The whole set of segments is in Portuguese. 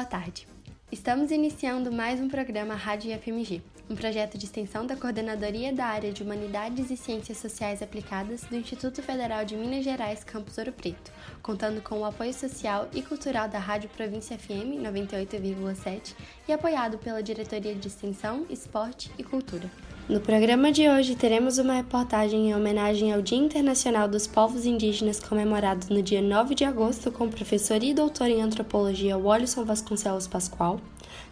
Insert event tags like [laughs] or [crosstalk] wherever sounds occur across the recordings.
Boa tarde. Estamos iniciando mais um programa Rádio FMG, um projeto de extensão da Coordenadoria da Área de Humanidades e Ciências Sociais Aplicadas do Instituto Federal de Minas Gerais, Campus Ouro Preto, contando com o apoio social e cultural da Rádio Província FM 98,7 e apoiado pela Diretoria de Extensão, Esporte e Cultura. No programa de hoje teremos uma reportagem em homenagem ao Dia Internacional dos Povos Indígenas comemorado no dia 9 de agosto com o professor e doutor em antropologia Wallison Vasconcelos Pascoal.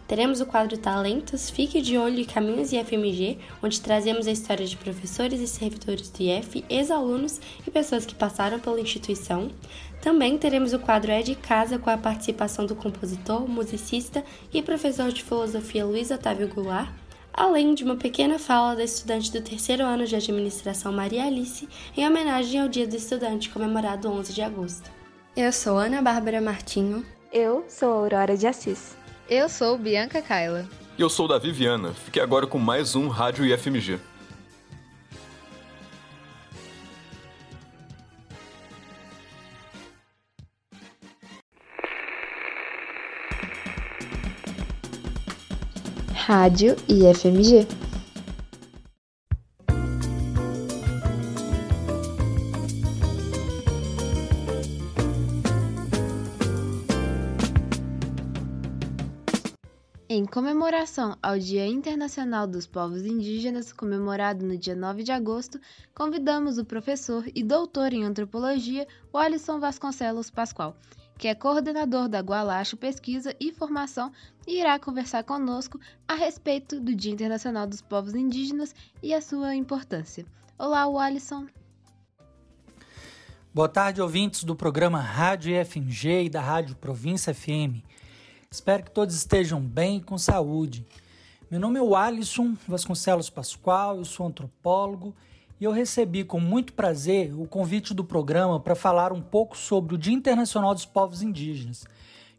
Teremos o quadro Talentos, Fique de Olho e Caminhos IFMG, onde trazemos a história de professores e servidores do IF, ex-alunos e pessoas que passaram pela instituição. Também teremos o quadro É de Casa com a participação do compositor, musicista e professor de filosofia Luiz Otávio Goulart além de uma pequena fala da estudante do terceiro ano de administração Maria Alice, em homenagem ao Dia do Estudante comemorado 11 de agosto. Eu sou Ana Bárbara Martinho. Eu sou Aurora de Assis. Eu sou Bianca Kaila. E eu sou Davi Viana. Fique agora com mais um Rádio IFMG. Rádio IFMG. Em comemoração ao Dia Internacional dos Povos Indígenas, comemorado no dia 9 de agosto, convidamos o professor e doutor em antropologia, Wallison Vasconcelos Pascoal, que é coordenador da Gualacho Pesquisa e Formação e irá conversar conosco a respeito do Dia Internacional dos Povos Indígenas e a sua importância. Olá, Alisson. Boa tarde, ouvintes do programa Rádio FMG e da Rádio Província FM. Espero que todos estejam bem e com saúde. Meu nome é Alisson Vasconcelos Pascoal, eu sou antropólogo e eu recebi com muito prazer o convite do programa para falar um pouco sobre o Dia Internacional dos Povos Indígenas,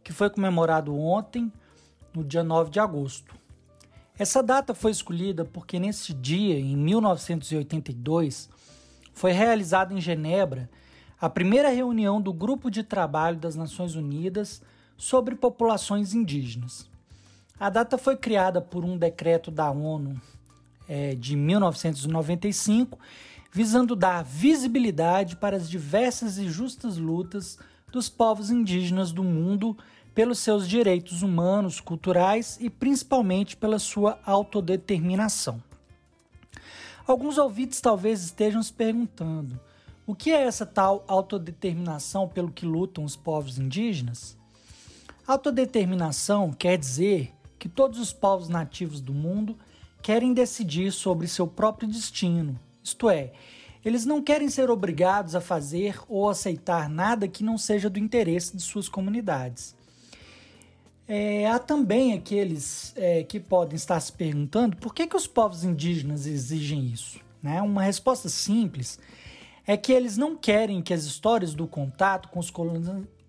que foi comemorado ontem, no dia 9 de agosto. Essa data foi escolhida porque nesse dia, em 1982, foi realizada em Genebra a primeira reunião do Grupo de Trabalho das Nações Unidas sobre populações indígenas. A data foi criada por um decreto da ONU é, de 1995, visando dar visibilidade para as diversas e justas lutas dos povos indígenas do mundo pelos seus direitos humanos, culturais e principalmente pela sua autodeterminação. Alguns ouvintes talvez estejam se perguntando: o que é essa tal autodeterminação pelo que lutam os povos indígenas? Autodeterminação quer dizer que todos os povos nativos do mundo querem decidir sobre seu próprio destino, isto é, eles não querem ser obrigados a fazer ou aceitar nada que não seja do interesse de suas comunidades. É, há também aqueles é, que podem estar se perguntando por que, que os povos indígenas exigem isso. Né? Uma resposta simples é que eles não querem que as histórias do contato com os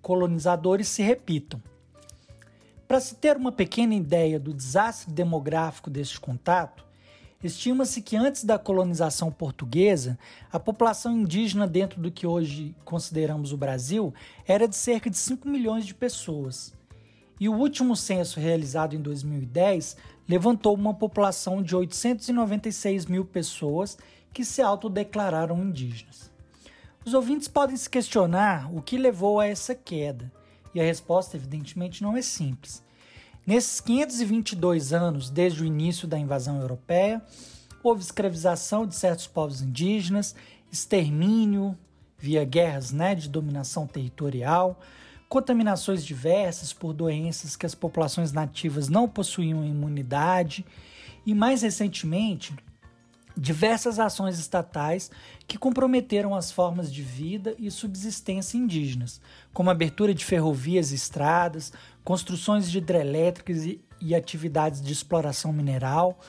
colonizadores se repitam. Para se ter uma pequena ideia do desastre demográfico deste contato, estima-se que antes da colonização portuguesa, a população indígena dentro do que hoje consideramos o Brasil era de cerca de 5 milhões de pessoas. E o último censo realizado em 2010 levantou uma população de 896 mil pessoas que se autodeclararam indígenas. Os ouvintes podem se questionar o que levou a essa queda. E a resposta, evidentemente, não é simples. Nesses 522 anos, desde o início da invasão europeia, houve escravização de certos povos indígenas, extermínio via guerras né, de dominação territorial, contaminações diversas por doenças que as populações nativas não possuíam imunidade e, mais recentemente, diversas ações estatais que comprometeram as formas de vida e subsistência indígenas, como abertura de ferrovias e estradas, construções de hidrelétricas e, e atividades de exploração mineral,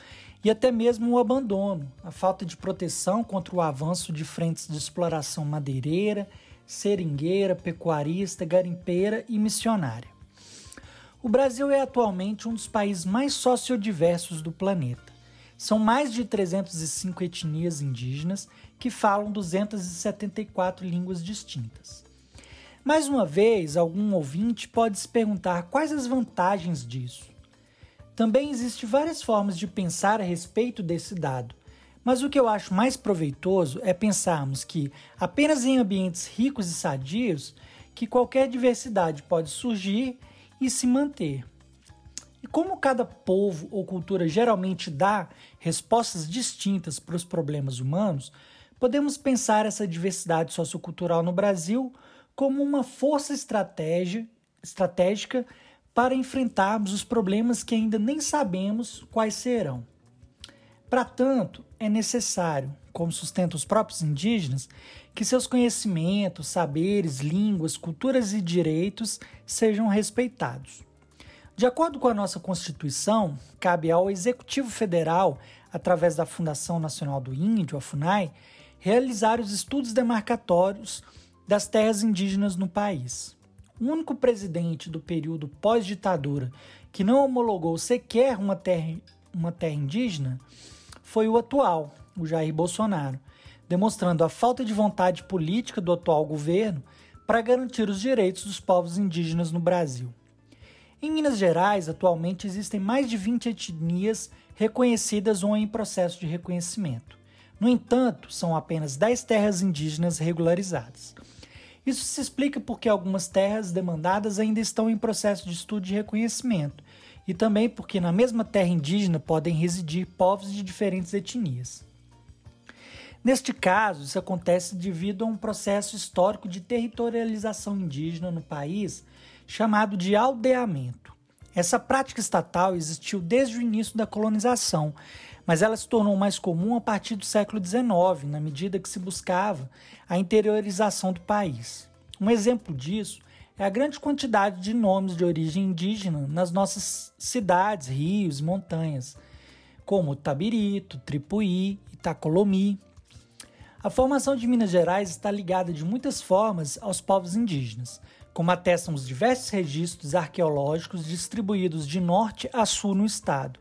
e até mesmo o abandono, a falta de proteção contra o avanço de frentes de exploração madeireira, seringueira, pecuarista, garimpeira e missionária. O Brasil é atualmente um dos países mais sociodiversos do planeta. São mais de 305 etnias indígenas que falam 274 línguas distintas. Mais uma vez, algum ouvinte pode se perguntar quais as vantagens disso. Também existem várias formas de pensar a respeito desse dado, mas o que eu acho mais proveitoso é pensarmos que apenas em ambientes ricos e sadios que qualquer diversidade pode surgir e se manter. E como cada povo ou cultura geralmente dá respostas distintas para os problemas humanos, podemos pensar essa diversidade sociocultural no Brasil como uma força estratégica para enfrentarmos os problemas que ainda nem sabemos quais serão. Para tanto, é necessário, como sustentam os próprios indígenas, que seus conhecimentos, saberes, línguas, culturas e direitos sejam respeitados. De acordo com a nossa Constituição, cabe ao Executivo Federal, através da Fundação Nacional do Índio, a FUNAI, realizar os estudos demarcatórios das terras indígenas no país. O único presidente do período pós-ditadura que não homologou sequer uma terra, uma terra indígena foi o atual, o Jair Bolsonaro, demonstrando a falta de vontade política do atual governo para garantir os direitos dos povos indígenas no Brasil. Em Minas Gerais, atualmente existem mais de 20 etnias reconhecidas ou em processo de reconhecimento. No entanto, são apenas 10 terras indígenas regularizadas. Isso se explica porque algumas terras demandadas ainda estão em processo de estudo de reconhecimento, e também porque na mesma terra indígena podem residir povos de diferentes etnias. Neste caso, isso acontece devido a um processo histórico de territorialização indígena no país chamado de aldeamento. Essa prática estatal existiu desde o início da colonização, mas ela se tornou mais comum a partir do século XIX, na medida que se buscava a interiorização do país. Um exemplo disso é a grande quantidade de nomes de origem indígena nas nossas cidades, rios e montanhas, como Tabirito, Tripuí, Itacolomi. A formação de Minas Gerais está ligada de muitas formas aos povos indígenas, como atestam os diversos registros arqueológicos distribuídos de norte a sul no estado,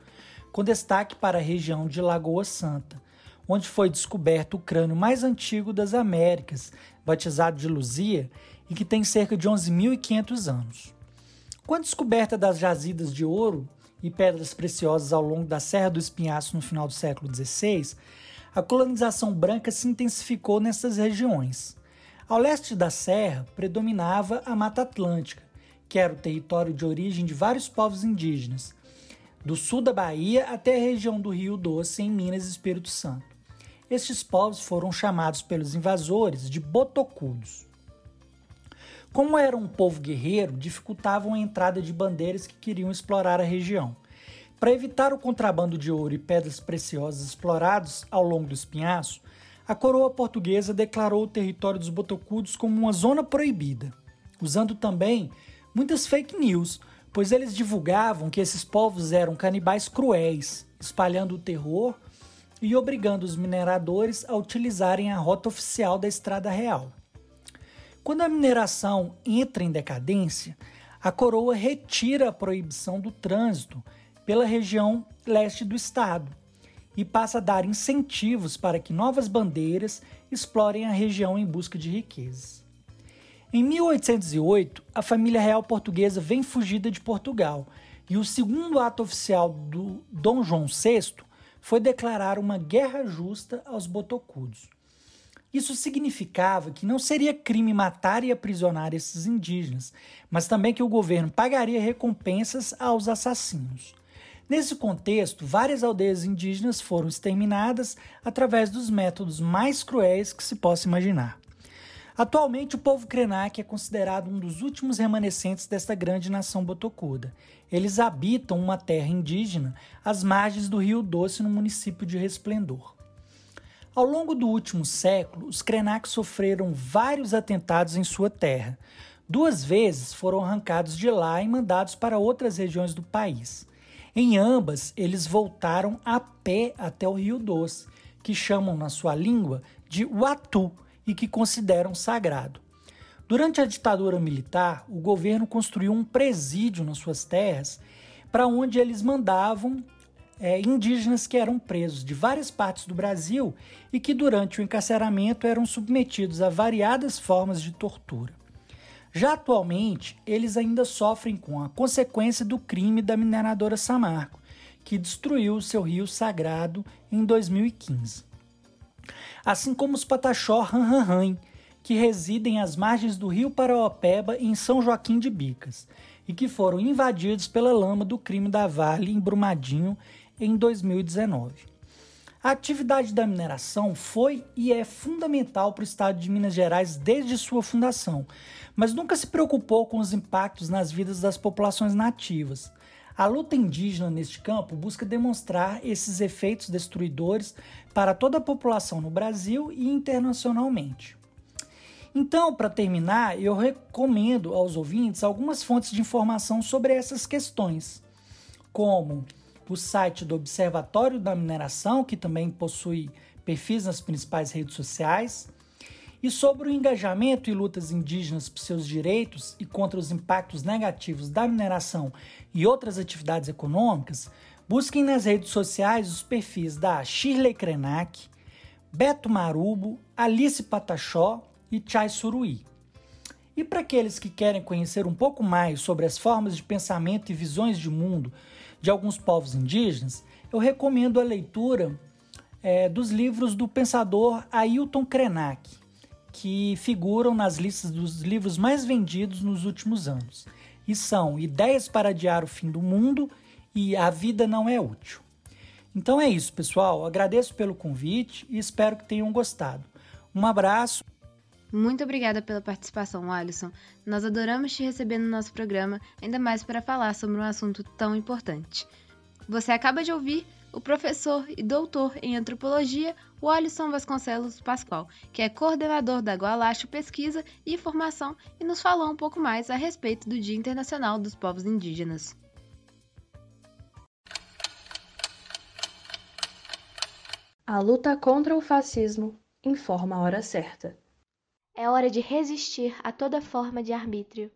com destaque para a região de Lagoa Santa, onde foi descoberto o crânio mais antigo das Américas, batizado de Luzia, e que tem cerca de 11.500 anos. Com a descoberta das jazidas de ouro e pedras preciosas ao longo da Serra do Espinhaço no final do século XVI, a colonização branca se intensificou nessas regiões. Ao leste da serra predominava a Mata Atlântica, que era o território de origem de vários povos indígenas, do sul da Bahia até a região do Rio Doce, em Minas e Espírito Santo. Estes povos foram chamados pelos invasores de botocudos. Como era um povo guerreiro, dificultavam a entrada de bandeiras que queriam explorar a região. Para evitar o contrabando de ouro e pedras preciosas explorados ao longo do espinhaço, a coroa portuguesa declarou o território dos botocudos como uma zona proibida, usando também muitas fake news, pois eles divulgavam que esses povos eram canibais cruéis, espalhando o terror e obrigando os mineradores a utilizarem a rota oficial da Estrada Real. Quando a mineração entra em decadência, a coroa retira a proibição do trânsito pela região leste do estado e passa a dar incentivos para que novas bandeiras explorem a região em busca de riquezas. Em 1808, a família real portuguesa vem fugida de Portugal e o segundo ato oficial do Dom João VI foi declarar uma guerra justa aos botocudos. Isso significava que não seria crime matar e aprisionar esses indígenas, mas também que o governo pagaria recompensas aos assassinos. Nesse contexto, várias aldeias indígenas foram exterminadas através dos métodos mais cruéis que se possa imaginar. Atualmente, o povo Krenak é considerado um dos últimos remanescentes desta grande nação botocuda. Eles habitam uma terra indígena às margens do Rio Doce, no município de Resplendor. Ao longo do último século, os Krenak sofreram vários atentados em sua terra. Duas vezes foram arrancados de lá e mandados para outras regiões do país. Em ambas, eles voltaram a pé até o Rio Doce, que chamam na sua língua de Watu e que consideram sagrado. Durante a ditadura militar, o governo construiu um presídio nas suas terras para onde eles mandavam é, indígenas que eram presos de várias partes do Brasil e que, durante o encarceramento, eram submetidos a variadas formas de tortura. Já atualmente, eles ainda sofrem com a consequência do crime da mineradora Samarco, que destruiu seu rio sagrado em 2015. Assim como os Pataxó Ranranran, que residem às margens do rio Paraopeba em São Joaquim de Bicas e que foram invadidos pela lama do crime da Vale em Brumadinho em 2019. A atividade da mineração foi e é fundamental para o estado de Minas Gerais desde sua fundação, mas nunca se preocupou com os impactos nas vidas das populações nativas. A luta indígena neste campo busca demonstrar esses efeitos destruidores para toda a população no Brasil e internacionalmente. Então, para terminar, eu recomendo aos ouvintes algumas fontes de informação sobre essas questões, como o site do Observatório da Mineração, que também possui perfis nas principais redes sociais, e sobre o engajamento e lutas indígenas por seus direitos e contra os impactos negativos da mineração e outras atividades econômicas, busquem nas redes sociais os perfis da Shirley Krenak, Beto Marubo, Alice Pataxó e Chai Suruí. E para aqueles que querem conhecer um pouco mais sobre as formas de pensamento e visões de mundo de alguns povos indígenas, eu recomendo a leitura é, dos livros do pensador Ailton Krenak, que figuram nas listas dos livros mais vendidos nos últimos anos. E são Ideias para Adiar o Fim do Mundo e A Vida Não é Útil. Então é isso, pessoal. Agradeço pelo convite e espero que tenham gostado. Um abraço. Muito obrigada pela participação, Alisson. Nós adoramos te receber no nosso programa, ainda mais para falar sobre um assunto tão importante. Você acaba de ouvir o professor e doutor em antropologia, o Alisson Vasconcelos Pascoal, que é coordenador da Gualacho Pesquisa e Formação e nos falou um pouco mais a respeito do Dia Internacional dos Povos Indígenas. A luta contra o fascismo informa a hora certa. É hora de resistir a toda forma de arbítrio.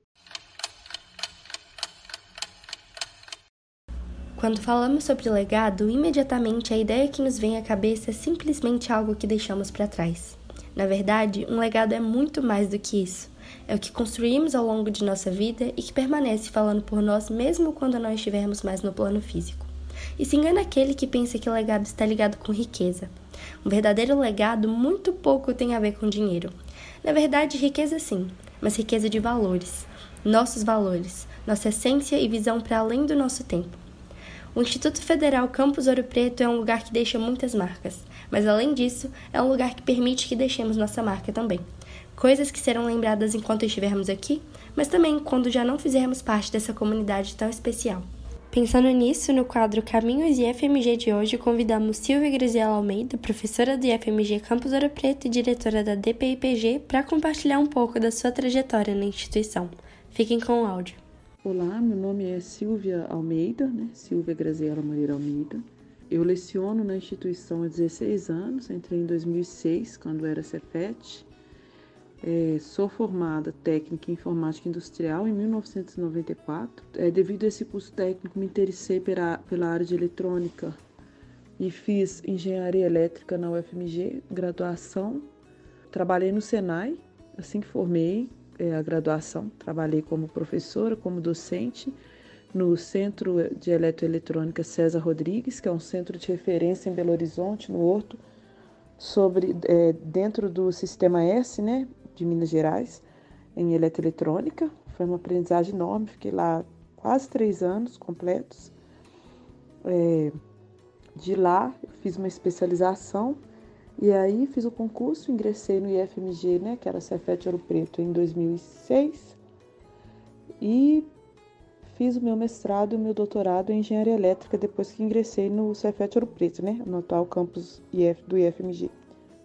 Quando falamos sobre legado, imediatamente a ideia que nos vem à cabeça é simplesmente algo que deixamos para trás. Na verdade, um legado é muito mais do que isso. É o que construímos ao longo de nossa vida e que permanece falando por nós mesmo quando não estivermos mais no plano físico. E se engana aquele que pensa que o legado está ligado com riqueza. Um verdadeiro legado muito pouco tem a ver com dinheiro. Na verdade, riqueza sim, mas riqueza de valores. Nossos valores, nossa essência e visão para além do nosso tempo. O Instituto Federal Campus Ouro Preto é um lugar que deixa muitas marcas, mas além disso, é um lugar que permite que deixemos nossa marca também. Coisas que serão lembradas enquanto estivermos aqui, mas também quando já não fizermos parte dessa comunidade tão especial. Pensando nisso, no quadro Caminhos e FMG de hoje, convidamos Silvia Graziela Almeida, professora do IFMG Campus Ouro Preto e diretora da DPIPG, para compartilhar um pouco da sua trajetória na instituição. Fiquem com o áudio. Olá, meu nome é Silvia Almeida, né? Silvia Graziela Moreira Almeida. Eu leciono na instituição há 16 anos, entrei em 2006, quando era Cefet. É, sou formada técnica em informática industrial em 1994. É, devido a esse curso técnico, me interessei pela, pela área de eletrônica e fiz engenharia elétrica na UFMG, graduação. Trabalhei no Senai, assim que formei é, a graduação, trabalhei como professora, como docente no Centro de Eletroeletrônica César Rodrigues, que é um centro de referência em Belo Horizonte, no Horto, sobre é, dentro do sistema S, né, de Minas Gerais, em eletroeletrônica. Foi uma aprendizagem enorme, fiquei lá quase três anos completos. É, de lá, fiz uma especialização e aí fiz o concurso, ingressei no IFMG, né, que era Cefet Ouro Preto, em 2006. E fiz o meu mestrado e o meu doutorado em engenharia elétrica depois que ingressei no Cefet Ouro Preto, né, no atual campus do IFMG.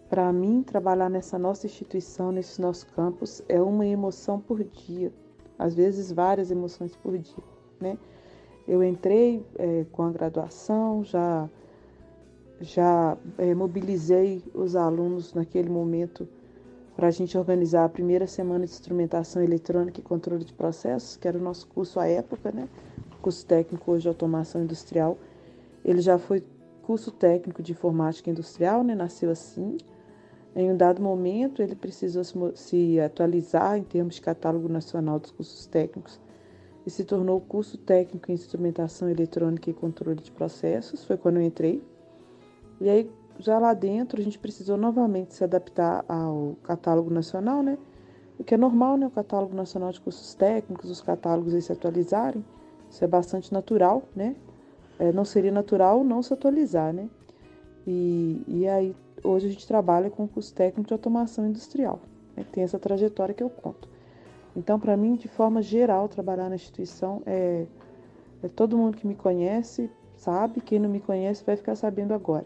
Para mim, trabalhar nessa nossa instituição, nesse nosso campus, é uma emoção por dia, às vezes várias emoções por dia, né? Eu entrei é, com a graduação, já já é, mobilizei os alunos naquele momento para a gente organizar a primeira semana de instrumentação eletrônica e controle de processos, que era o nosso curso à época, né? Curso técnico hoje de automação industrial. Ele já foi curso técnico de informática industrial, né? Nasceu assim. Em um dado momento, ele precisou se atualizar em termos de catálogo nacional dos cursos técnicos e se tornou curso técnico em instrumentação eletrônica e controle de processos. Foi quando eu entrei. E aí, já lá dentro, a gente precisou novamente se adaptar ao catálogo nacional, né? O que é normal, né? O catálogo nacional de cursos técnicos, os catálogos aí se atualizarem. Isso é bastante natural, né? É, não seria natural não se atualizar, né? E, e aí, hoje a gente trabalha com o curso técnico de automação industrial. Né? Tem essa trajetória que eu conto. Então, para mim, de forma geral, trabalhar na instituição é, é todo mundo que me conhece sabe, quem não me conhece vai ficar sabendo agora.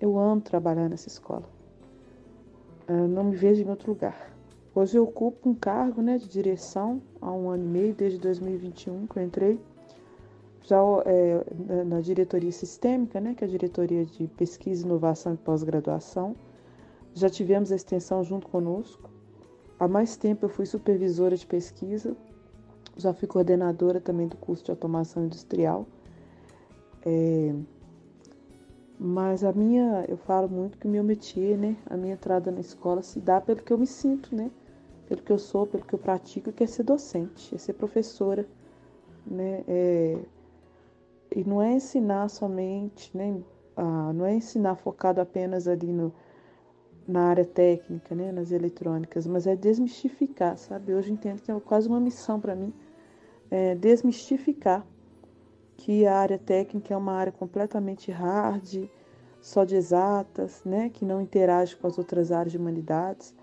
Eu amo trabalhar nessa escola. Eu não me vejo em outro lugar. Hoje eu ocupo um cargo né, de direção há um ano e meio, desde 2021 que eu entrei, já é, na diretoria sistêmica, né, que é a diretoria de pesquisa, inovação e pós-graduação. Já tivemos a extensão junto conosco. Há mais tempo eu fui supervisora de pesquisa, já fui coordenadora também do curso de automação industrial. É, mas a minha, eu falo muito que o meu métier, né, a minha entrada na escola se dá pelo que eu me sinto, né, pelo que eu sou, pelo que eu pratico, que é ser docente, é ser professora, né, é, e não é ensinar somente, né, ah, não é ensinar focado apenas ali no, na área técnica, né, nas eletrônicas, mas é desmistificar, sabe? Hoje entendo que é quase uma missão para mim, é desmistificar que a área técnica é uma área completamente hard, só de exatas, né, que não interage com as outras áreas de humanidades.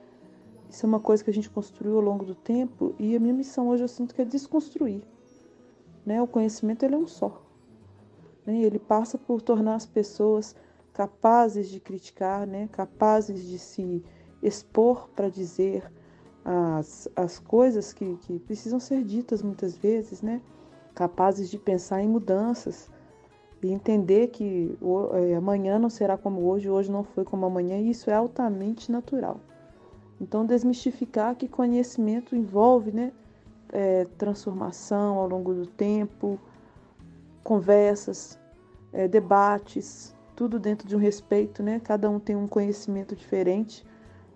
Isso é uma coisa que a gente construiu ao longo do tempo e a minha missão hoje eu sinto que é desconstruir. Né? O conhecimento ele é um só. Né? Ele passa por tornar as pessoas capazes de criticar, né? capazes de se expor para dizer as, as coisas que, que precisam ser ditas muitas vezes, né? Capazes de pensar em mudanças e entender que é, amanhã não será como hoje, hoje não foi como amanhã, e isso é altamente natural. Então, desmistificar que conhecimento envolve né, é, transformação ao longo do tempo, conversas, é, debates, tudo dentro de um respeito, né? Cada um tem um conhecimento diferente.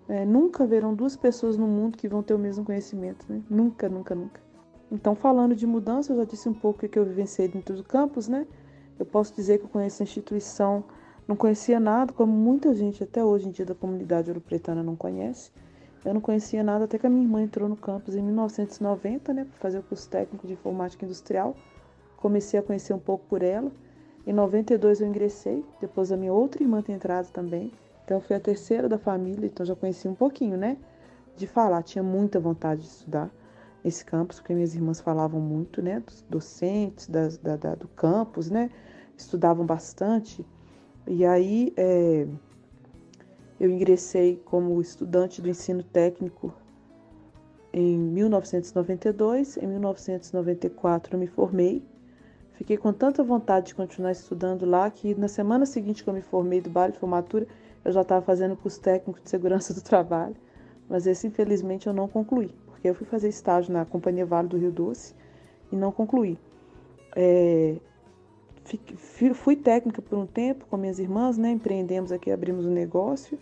É, nunca haverão duas pessoas no mundo que vão ter o mesmo conhecimento, né? Nunca, nunca, nunca. Então, falando de mudança, eu já disse um pouco o que eu vivenciei dentro do campus, né? Eu posso dizer que eu conheço a instituição, não conhecia nada, como muita gente até hoje em dia da comunidade europretana não conhece. Eu não conhecia nada até que a minha irmã entrou no campus em 1990, né, para fazer o curso técnico de informática industrial. Comecei a conhecer um pouco por ela. Em 92 eu ingressei, depois a minha outra irmã ter entrado também. Então eu fui a terceira da família, então já conheci um pouquinho, né, de falar. Tinha muita vontade de estudar esse campus, porque minhas irmãs falavam muito, né, dos docentes das, da, da, do campus, né, estudavam bastante. E aí é, eu ingressei como estudante do ensino técnico em 1992. Em 1994 eu me formei. Fiquei com tanta vontade de continuar estudando lá que na semana seguinte que eu me formei do baile de formatura, eu já estava fazendo curso técnico de segurança do [laughs] trabalho. Mas esse, infelizmente, eu não concluí porque eu fui fazer estágio na Companhia Vale do Rio Doce e não concluí. É, fui técnica por um tempo com minhas irmãs, né? Empreendemos aqui, abrimos um negócio.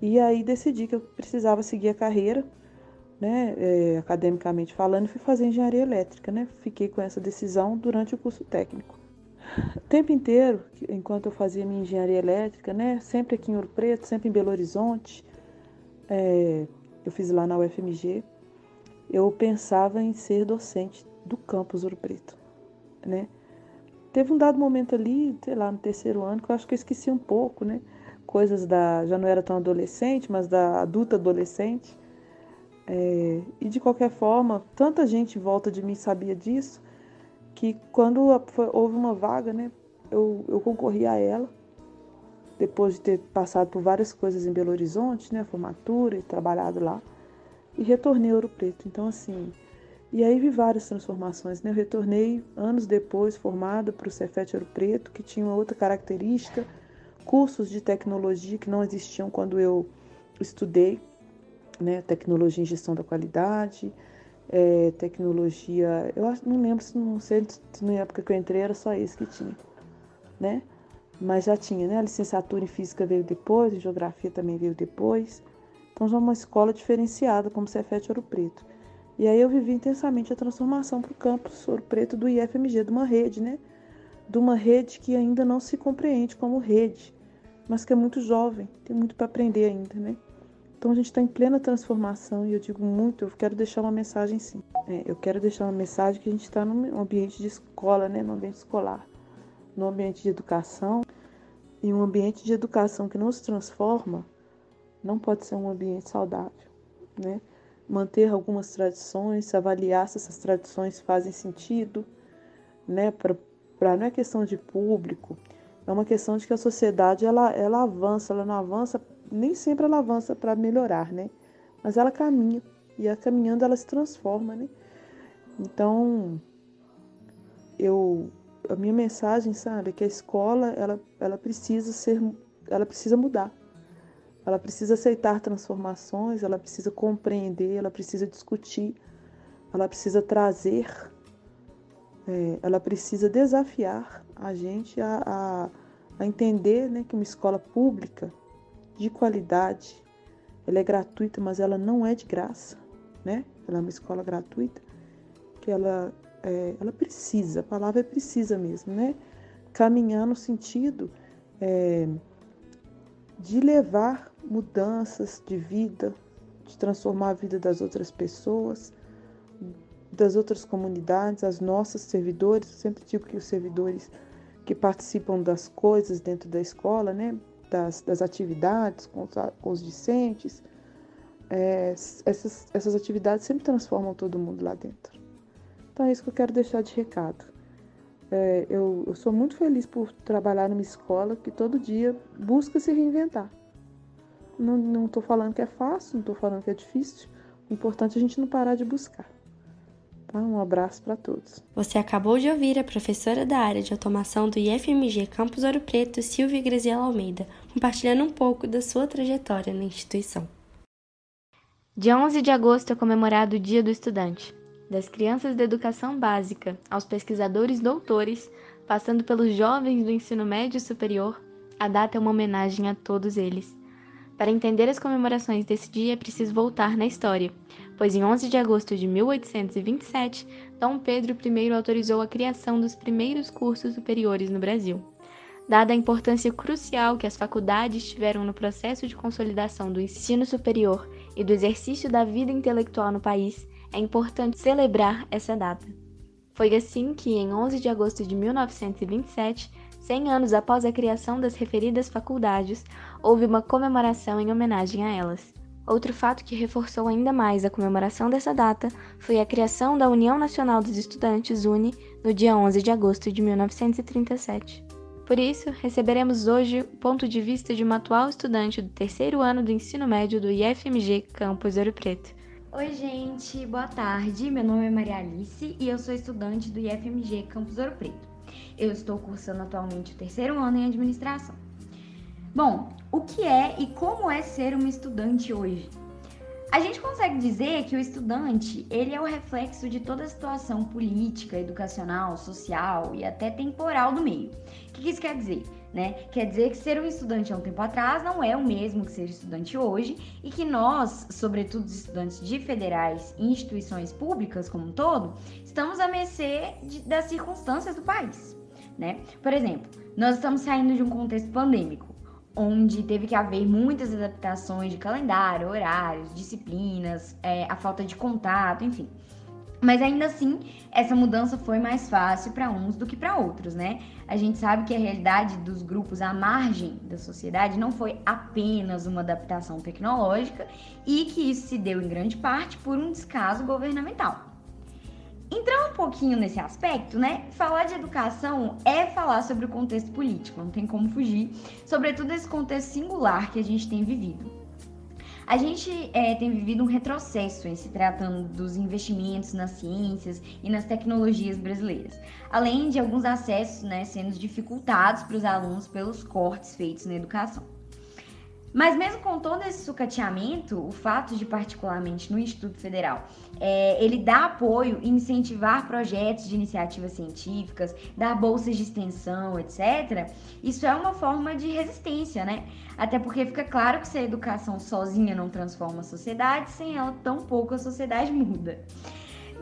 E aí decidi que eu precisava seguir a carreira, né? É, academicamente falando, e fui fazer engenharia elétrica, né? Fiquei com essa decisão durante o curso técnico. O tempo inteiro, enquanto eu fazia minha engenharia elétrica, né? Sempre aqui em Ouro Preto, sempre em Belo Horizonte, é, eu fiz lá na UFMG eu pensava em ser docente do campus Ouro Preto, né? Teve um dado momento ali, sei lá, no terceiro ano, que eu acho que eu esqueci um pouco, né? Coisas da. Já não era tão adolescente, mas da adulta adolescente. É, e de qualquer forma, tanta gente em volta de mim sabia disso, que quando houve uma vaga, né? Eu, eu concorri a ela, depois de ter passado por várias coisas em Belo Horizonte, né? Formatura e trabalhado lá e retornei a Ouro Preto. Então, assim, e aí vi várias transformações. Né? Eu retornei anos depois, formada para o Cefet Ouro Preto, que tinha uma outra característica, cursos de tecnologia que não existiam quando eu estudei, né? tecnologia em gestão da qualidade, é, tecnologia, eu acho, não lembro se não sei se na época que eu entrei era só isso que tinha, né? mas já tinha, né? A licenciatura em física veio depois, geografia também veio depois. Então já é uma escola diferenciada como Cefete Ouro Preto. E aí eu vivi intensamente a transformação para o campus Ouro Preto do IFMG, de uma rede, né? De uma rede que ainda não se compreende como rede, mas que é muito jovem, tem muito para aprender ainda, né? Então a gente está em plena transformação e eu digo muito, eu quero deixar uma mensagem sim. É, eu quero deixar uma mensagem que a gente está num ambiente de escola, né? No ambiente escolar, no ambiente de educação. E um ambiente de educação que não se transforma não pode ser um ambiente saudável, né? Manter algumas tradições, avaliar se essas tradições fazem sentido, né? Para não é questão de público, é uma questão de que a sociedade ela, ela avança, ela não avança nem sempre ela avança para melhorar, né? Mas ela caminha e a caminhando ela se transforma, né? Então, eu a minha mensagem, sabe, é que a escola ela, ela precisa ser ela precisa mudar. Ela precisa aceitar transformações, ela precisa compreender, ela precisa discutir, ela precisa trazer, é, ela precisa desafiar a gente a, a, a entender né, que uma escola pública de qualidade. Ela é gratuita, mas ela não é de graça, né? Ela é uma escola gratuita que ela, é, ela precisa, a palavra é precisa mesmo, né? Caminhar no sentido é, de levar mudanças de vida, de transformar a vida das outras pessoas, das outras comunidades, as nossas servidores. Eu sempre digo que os servidores que participam das coisas dentro da escola, né? das, das atividades com os, com os discentes, é, essas, essas atividades sempre transformam todo mundo lá dentro. Então é isso que eu quero deixar de recado. É, eu, eu sou muito feliz por trabalhar numa escola que todo dia busca se reinventar. Não estou falando que é fácil, não estou falando que é difícil. O importante é a gente não parar de buscar. Tá? Um abraço para todos. Você acabou de ouvir a professora da área de automação do IFMG Campus Ouro Preto, Silvia Graziela Almeida, compartilhando um pouco da sua trajetória na instituição. Dia 11 de agosto é comemorado o Dia do Estudante. Das crianças da educação básica aos pesquisadores doutores, passando pelos jovens do ensino médio e superior, a data é uma homenagem a todos eles. Para entender as comemorações desse dia é preciso voltar na história, pois em 11 de agosto de 1827, Dom Pedro I autorizou a criação dos primeiros cursos superiores no Brasil. Dada a importância crucial que as faculdades tiveram no processo de consolidação do ensino superior e do exercício da vida intelectual no país, é importante celebrar essa data. Foi assim que, em 11 de agosto de 1927, 100 anos após a criação das referidas faculdades, houve uma comemoração em homenagem a elas. Outro fato que reforçou ainda mais a comemoração dessa data foi a criação da União Nacional dos Estudantes, UNE, no dia 11 de agosto de 1937. Por isso, receberemos hoje o ponto de vista de uma atual estudante do terceiro ano do ensino médio do IFMG Campus Ouro Preto. Oi, gente, boa tarde. Meu nome é Maria Alice e eu sou estudante do IFMG Campus Ouro Preto. Eu estou cursando atualmente o terceiro ano em administração. Bom, o que é e como é ser uma estudante hoje? A gente consegue dizer que o estudante, ele é o reflexo de toda a situação política, educacional, social e até temporal do meio. O que isso quer dizer? Né? Quer dizer que ser um estudante há um tempo atrás não é o mesmo que ser estudante hoje e que nós, sobretudo os estudantes de federais e instituições públicas como um todo, estamos a mercê de, das circunstâncias do país. Né? Por exemplo, nós estamos saindo de um contexto pandêmico onde teve que haver muitas adaptações de calendário, horários, disciplinas, é, a falta de contato, enfim. Mas ainda assim, essa mudança foi mais fácil para uns do que para outros, né? A gente sabe que a realidade dos grupos à margem da sociedade não foi apenas uma adaptação tecnológica e que isso se deu em grande parte por um descaso governamental. Entrar um pouquinho nesse aspecto, né? Falar de educação é falar sobre o contexto político, não tem como fugir, sobretudo esse contexto singular que a gente tem vivido. A gente é, tem vivido um retrocesso em se tratando dos investimentos nas ciências e nas tecnologias brasileiras, além de alguns acessos né, sendo dificultados para os alunos pelos cortes feitos na educação. Mas mesmo com todo esse sucateamento, o fato de, particularmente no Instituto Federal, é, ele dar apoio e incentivar projetos de iniciativas científicas, dar bolsas de extensão, etc., isso é uma forma de resistência, né? Até porque fica claro que se a educação sozinha não transforma a sociedade, sem ela, tampouco a sociedade [laughs] muda.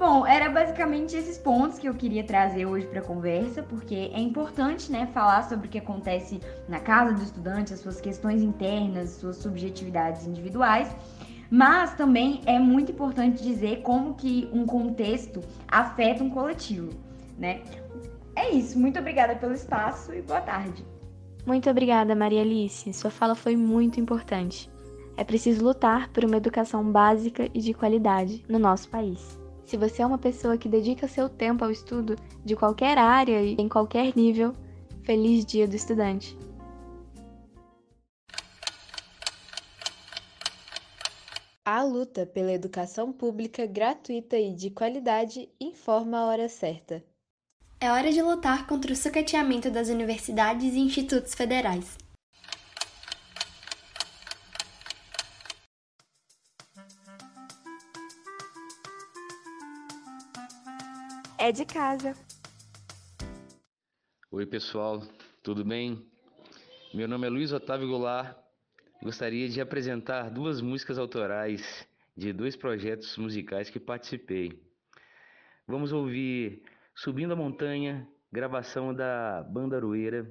Bom, era basicamente esses pontos que eu queria trazer hoje para a conversa, porque é importante, né, falar sobre o que acontece na casa do estudante, as suas questões internas, suas subjetividades individuais, mas também é muito importante dizer como que um contexto afeta um coletivo, né? É isso, muito obrigada pelo espaço e boa tarde. Muito obrigada, Maria Alice. Sua fala foi muito importante. É preciso lutar por uma educação básica e de qualidade no nosso país. Se você é uma pessoa que dedica seu tempo ao estudo de qualquer área e em qualquer nível, feliz Dia do Estudante! A luta pela educação pública gratuita e de qualidade informa a hora certa. É hora de lutar contra o sucateamento das universidades e institutos federais. É de casa. Oi, pessoal, tudo bem? Meu nome é Luiz Otávio Goulart. Gostaria de apresentar duas músicas autorais de dois projetos musicais que participei. Vamos ouvir Subindo a Montanha, gravação da Banda Aroeira,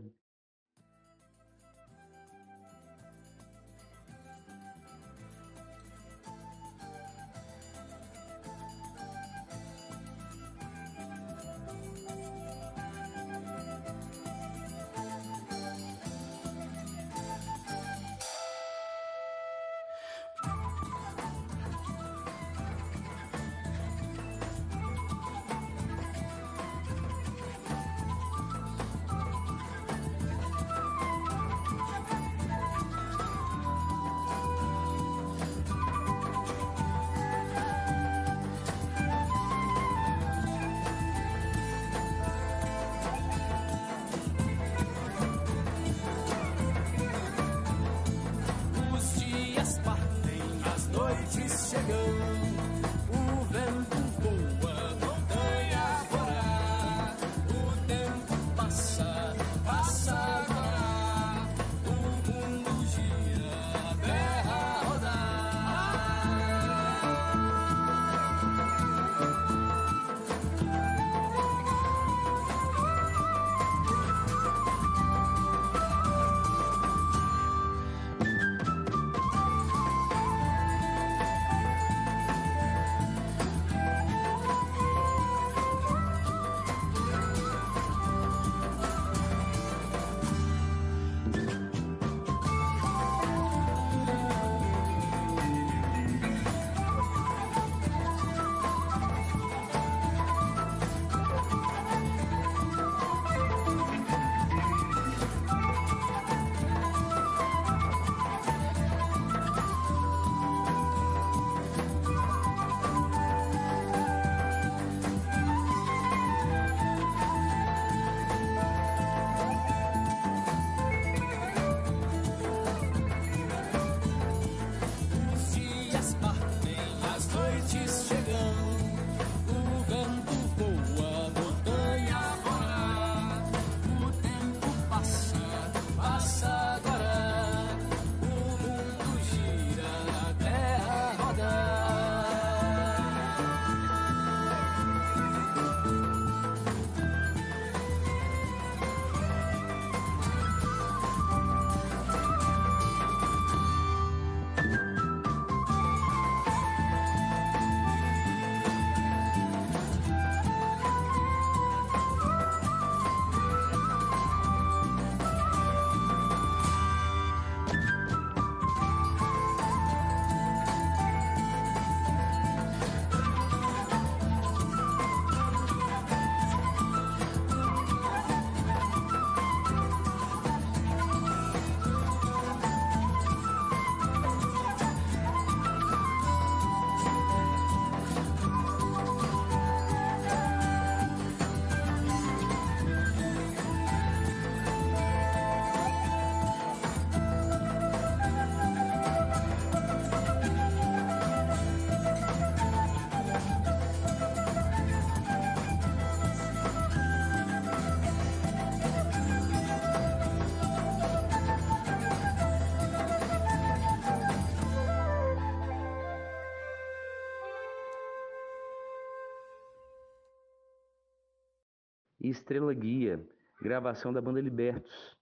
Estrela Guia, gravação da banda Libertos.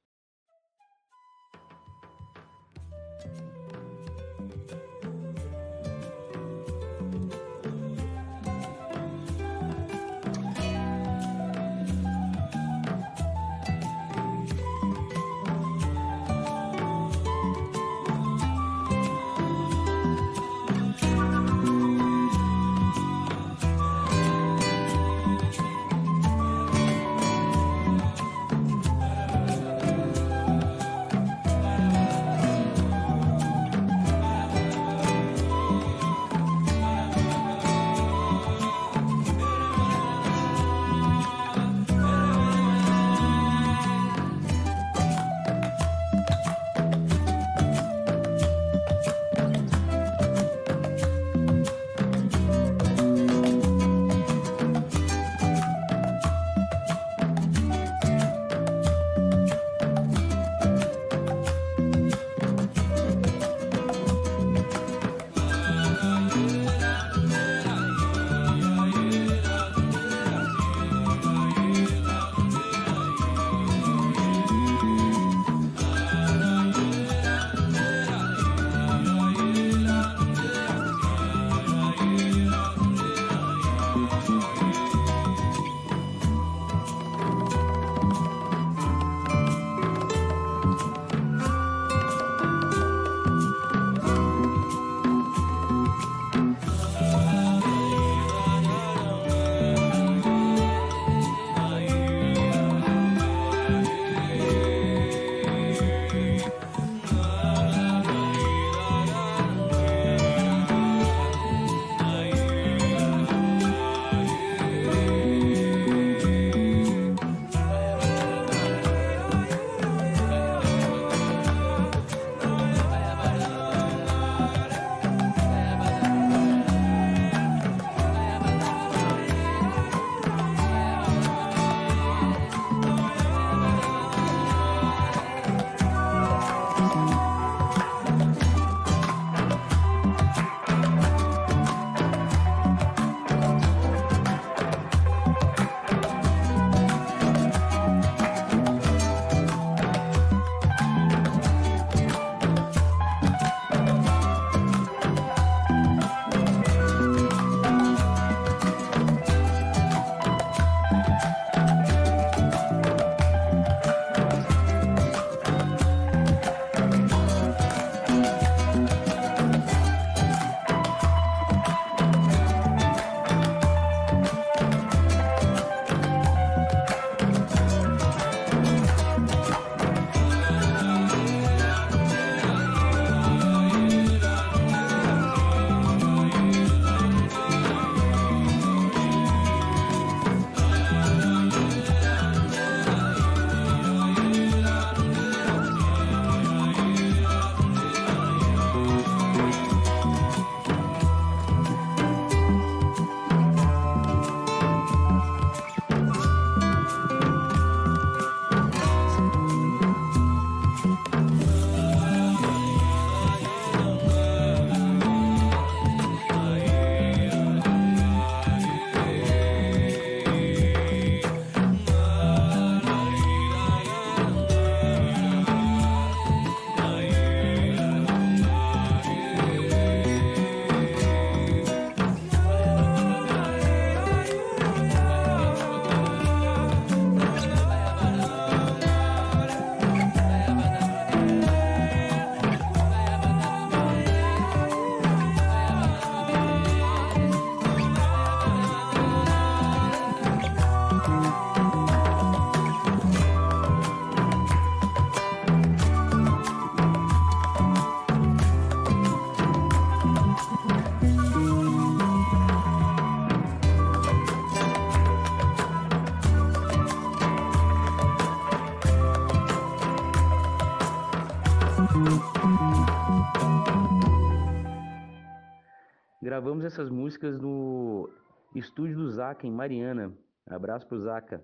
Essas músicas no estúdio do Zaca, em Mariana. Abraço pro Zaca.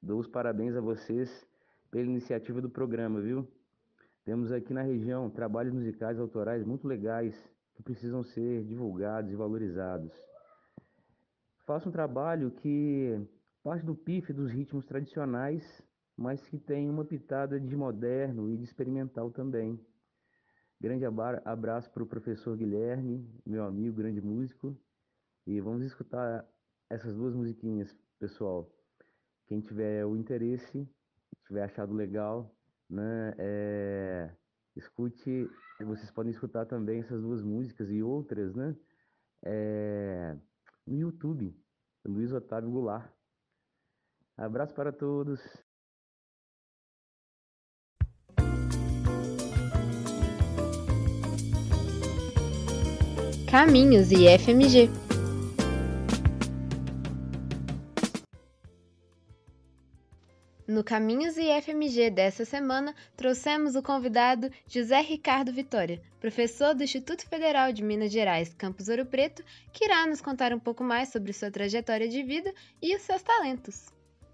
Dou os parabéns a vocês pela iniciativa do programa, viu? Temos aqui na região trabalhos musicais autorais muito legais que precisam ser divulgados e valorizados. Faço um trabalho que parte do pife dos ritmos tradicionais, mas que tem uma pitada de moderno e de experimental também. Grande abraço para o professor Guilherme, meu amigo, grande músico. E vamos escutar essas duas musiquinhas, pessoal. Quem tiver o interesse, tiver achado legal, né, é, escute. Vocês podem escutar também essas duas músicas e outras, né, é, no YouTube, Luiz Otávio Goulart. Abraço para todos. Caminhos e FMG. No Caminhos e FMG dessa semana, trouxemos o convidado José Ricardo Vitória, professor do Instituto Federal de Minas Gerais, Campus Ouro Preto, que irá nos contar um pouco mais sobre sua trajetória de vida e os seus talentos.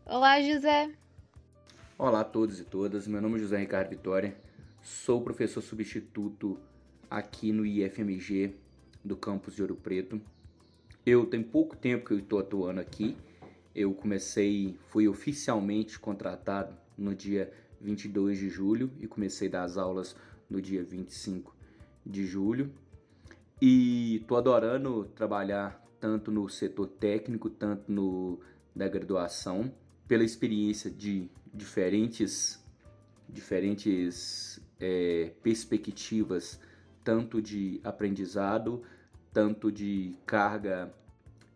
Olá, José! Olá a todos e todas, meu nome é José Ricardo Vitória, sou professor substituto aqui no IFMG do campus de Ouro Preto. Eu tenho pouco tempo que eu estou atuando aqui. Eu comecei, fui oficialmente contratado no dia 22 de julho e comecei das aulas no dia 25 de julho. E estou adorando trabalhar tanto no setor técnico, tanto no da graduação, pela experiência de diferentes diferentes é, perspectivas, tanto de aprendizado tanto de carga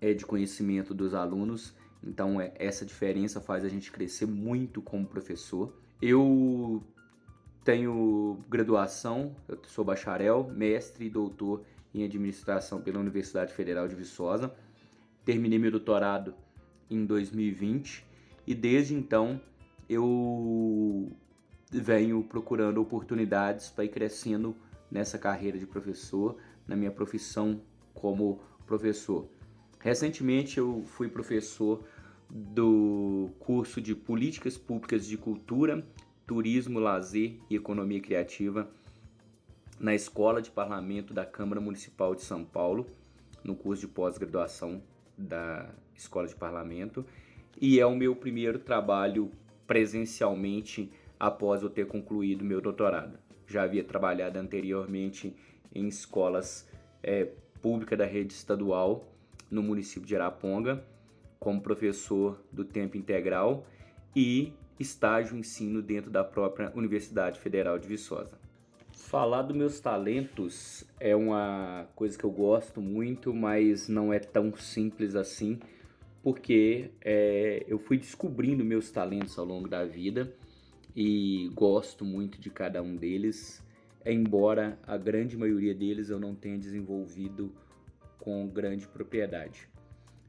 é, de conhecimento dos alunos. Então, é, essa diferença faz a gente crescer muito como professor. Eu tenho graduação, eu sou bacharel, mestre e doutor em administração pela Universidade Federal de Viçosa. Terminei meu doutorado em 2020 e desde então eu venho procurando oportunidades para ir crescendo nessa carreira de professor na minha profissão como professor. Recentemente eu fui professor do curso de Políticas Públicas de Cultura, Turismo, Lazer e Economia Criativa na Escola de Parlamento da Câmara Municipal de São Paulo, no curso de pós-graduação da Escola de Parlamento, e é o meu primeiro trabalho presencialmente após eu ter concluído meu doutorado. Já havia trabalhado anteriormente em escolas é, públicas da rede estadual no município de Araponga, como professor do tempo integral e estágio ensino dentro da própria Universidade Federal de Viçosa. Falar dos meus talentos é uma coisa que eu gosto muito, mas não é tão simples assim, porque é, eu fui descobrindo meus talentos ao longo da vida e gosto muito de cada um deles embora a grande maioria deles eu não tenha desenvolvido com grande propriedade.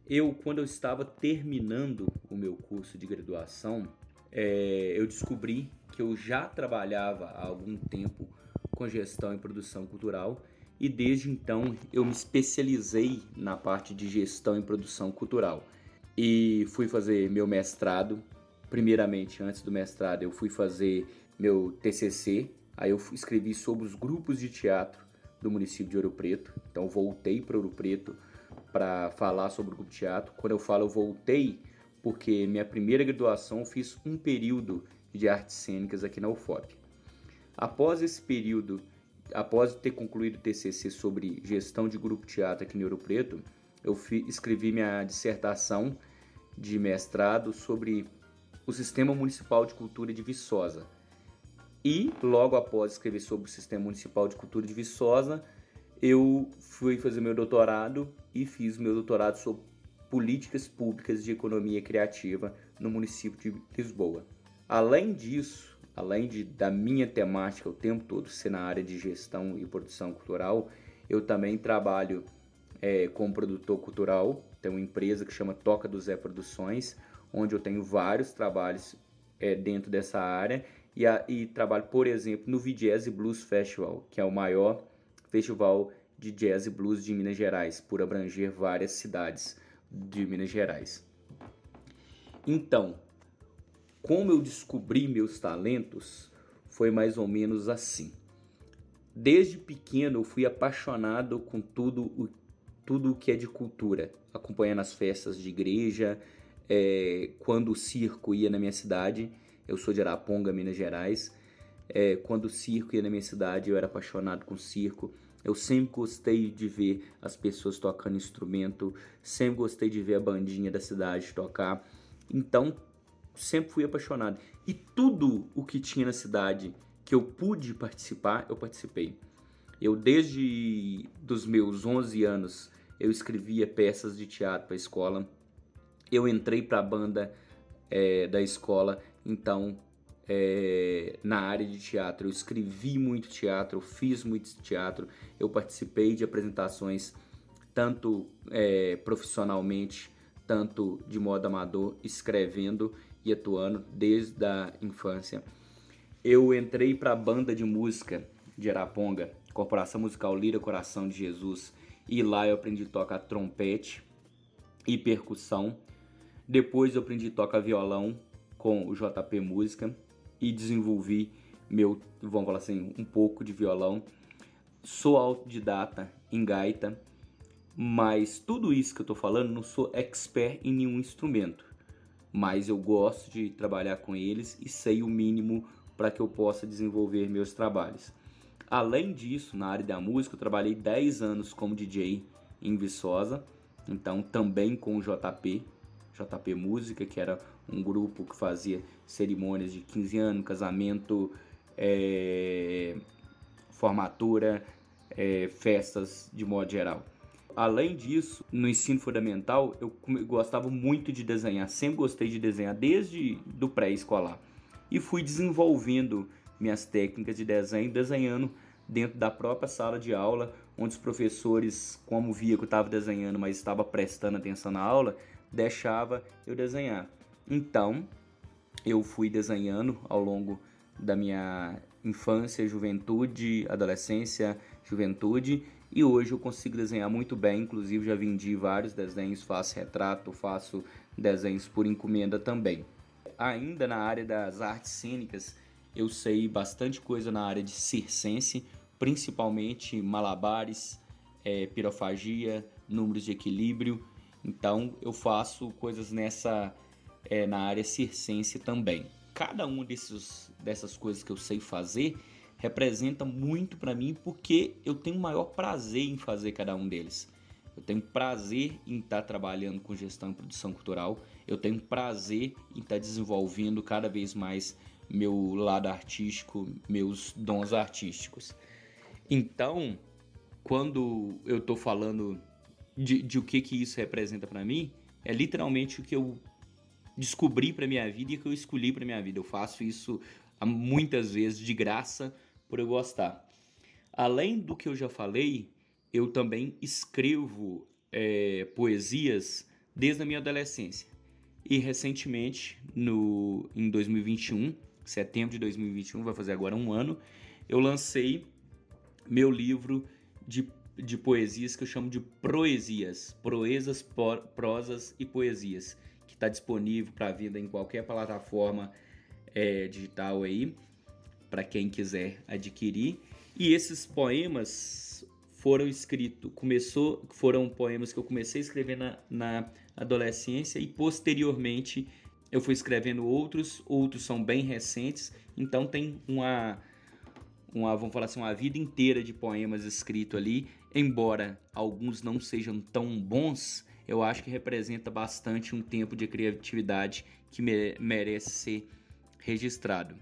Eu, quando eu estava terminando o meu curso de graduação, é, eu descobri que eu já trabalhava há algum tempo com gestão e produção cultural e desde então eu me especializei na parte de gestão e produção cultural e fui fazer meu mestrado. Primeiramente, antes do mestrado, eu fui fazer meu TCC Aí eu escrevi sobre os grupos de teatro do município de Ouro Preto. Então voltei para Ouro Preto para falar sobre o grupo de teatro. Quando eu falo eu voltei, porque minha primeira graduação eu fiz um período de artes cênicas aqui na UFOP. Após esse período, após ter concluído o TCC sobre gestão de grupo teatro aqui em Ouro Preto, eu escrevi minha dissertação de mestrado sobre o Sistema Municipal de Cultura de Viçosa, e logo após escrever sobre o Sistema Municipal de Cultura de Viçosa, eu fui fazer meu doutorado e fiz meu doutorado sobre políticas públicas de economia criativa no município de Lisboa. Além disso, além de, da minha temática o tempo todo ser na área de gestão e produção cultural, eu também trabalho é, como produtor cultural. Tenho uma empresa que chama Toca do Zé Produções, onde eu tenho vários trabalhos é, dentro dessa área e, a, e trabalho, por exemplo, no V-Jazz Blues Festival, que é o maior festival de jazz e blues de Minas Gerais, por abranger várias cidades de Minas Gerais. Então, como eu descobri meus talentos, foi mais ou menos assim. Desde pequeno eu fui apaixonado com tudo o tudo que é de cultura, acompanhando as festas de igreja, é, quando o circo ia na minha cidade. Eu sou de Araponga, Minas Gerais. É, quando o circo ia na minha cidade, eu era apaixonado com circo. Eu sempre gostei de ver as pessoas tocando instrumento, sempre gostei de ver a bandinha da cidade tocar. Então, sempre fui apaixonado. E tudo o que tinha na cidade que eu pude participar, eu participei. Eu desde dos meus 11 anos, eu escrevia peças de teatro para a escola. Eu entrei para a banda é, da escola, então é, na área de teatro. Eu escrevi muito teatro, eu fiz muito teatro, eu participei de apresentações tanto é, profissionalmente, tanto de modo amador, escrevendo e atuando desde a infância. Eu entrei para a banda de música de Araponga, Corporação Musical Lira Coração de Jesus, e lá eu aprendi a tocar trompete e percussão. Depois eu aprendi a tocar violão com o JP Música e desenvolvi meu, vamos falar assim, um pouco de violão. Sou autodidata em gaita, mas tudo isso que eu tô falando não sou expert em nenhum instrumento. Mas eu gosto de trabalhar com eles e sei o mínimo para que eu possa desenvolver meus trabalhos. Além disso, na área da música, eu trabalhei 10 anos como DJ em Viçosa, então também com o JP, JP Música, que era um grupo que fazia cerimônias de 15 anos, casamento, é, formatura, é, festas de modo geral. Além disso, no ensino fundamental, eu gostava muito de desenhar, sempre gostei de desenhar desde do pré-escolar. E fui desenvolvendo minhas técnicas de desenho, desenhando dentro da própria sala de aula, onde os professores, como via que eu estava desenhando, mas estava prestando atenção na aula, deixava eu desenhar. Então, eu fui desenhando ao longo da minha infância, juventude, adolescência, juventude, e hoje eu consigo desenhar muito bem, inclusive já vendi vários desenhos, faço retrato, faço desenhos por encomenda também. Ainda na área das artes cênicas, eu sei bastante coisa na área de circense, principalmente malabares, é, pirofagia, números de equilíbrio. Então eu faço coisas nessa é, na área circense também. Cada um desses, dessas coisas que eu sei fazer representa muito para mim porque eu tenho o maior prazer em fazer cada um deles. Eu tenho prazer em estar tá trabalhando com gestão e produção cultural. Eu tenho prazer em estar tá desenvolvendo cada vez mais meu lado artístico, meus dons artísticos. Então, quando eu estou falando de, de, o que que isso representa para mim, é literalmente o que eu descobri para minha vida e que eu escolhi para minha vida. Eu faço isso muitas vezes de graça por eu gostar. Além do que eu já falei, eu também escrevo é, poesias desde a minha adolescência. E recentemente, no, em 2021, setembro de 2021, vai fazer agora um ano, eu lancei meu livro de, de poesias que eu chamo de proesias, proezas, prosas e poesias que está disponível para venda em qualquer plataforma é, digital aí, para quem quiser adquirir. E esses poemas foram escritos, começou, foram poemas que eu comecei a escrever na, na adolescência e posteriormente eu fui escrevendo outros, outros são bem recentes, então tem uma, uma vamos falar assim, uma vida inteira de poemas escritos ali, embora alguns não sejam tão bons, eu acho que representa bastante um tempo de criatividade que merece ser registrado.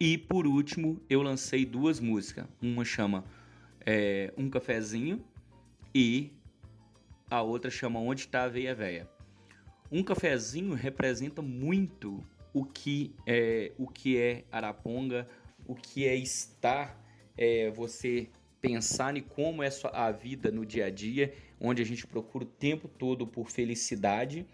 E por último, eu lancei duas músicas. Uma chama é, Um Cafezinho e a outra chama Onde Está a Veia Véia. Um cafezinho representa muito o que é, o que é Araponga, o que é estar, é, você pensar em como é a vida no dia a dia onde a gente procura o tempo todo por felicidade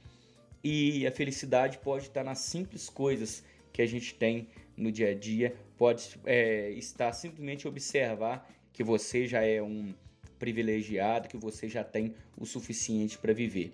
e a felicidade pode estar nas simples coisas que a gente tem no dia a dia, pode é, estar simplesmente observar que você já é um privilegiado, que você já tem o suficiente para viver.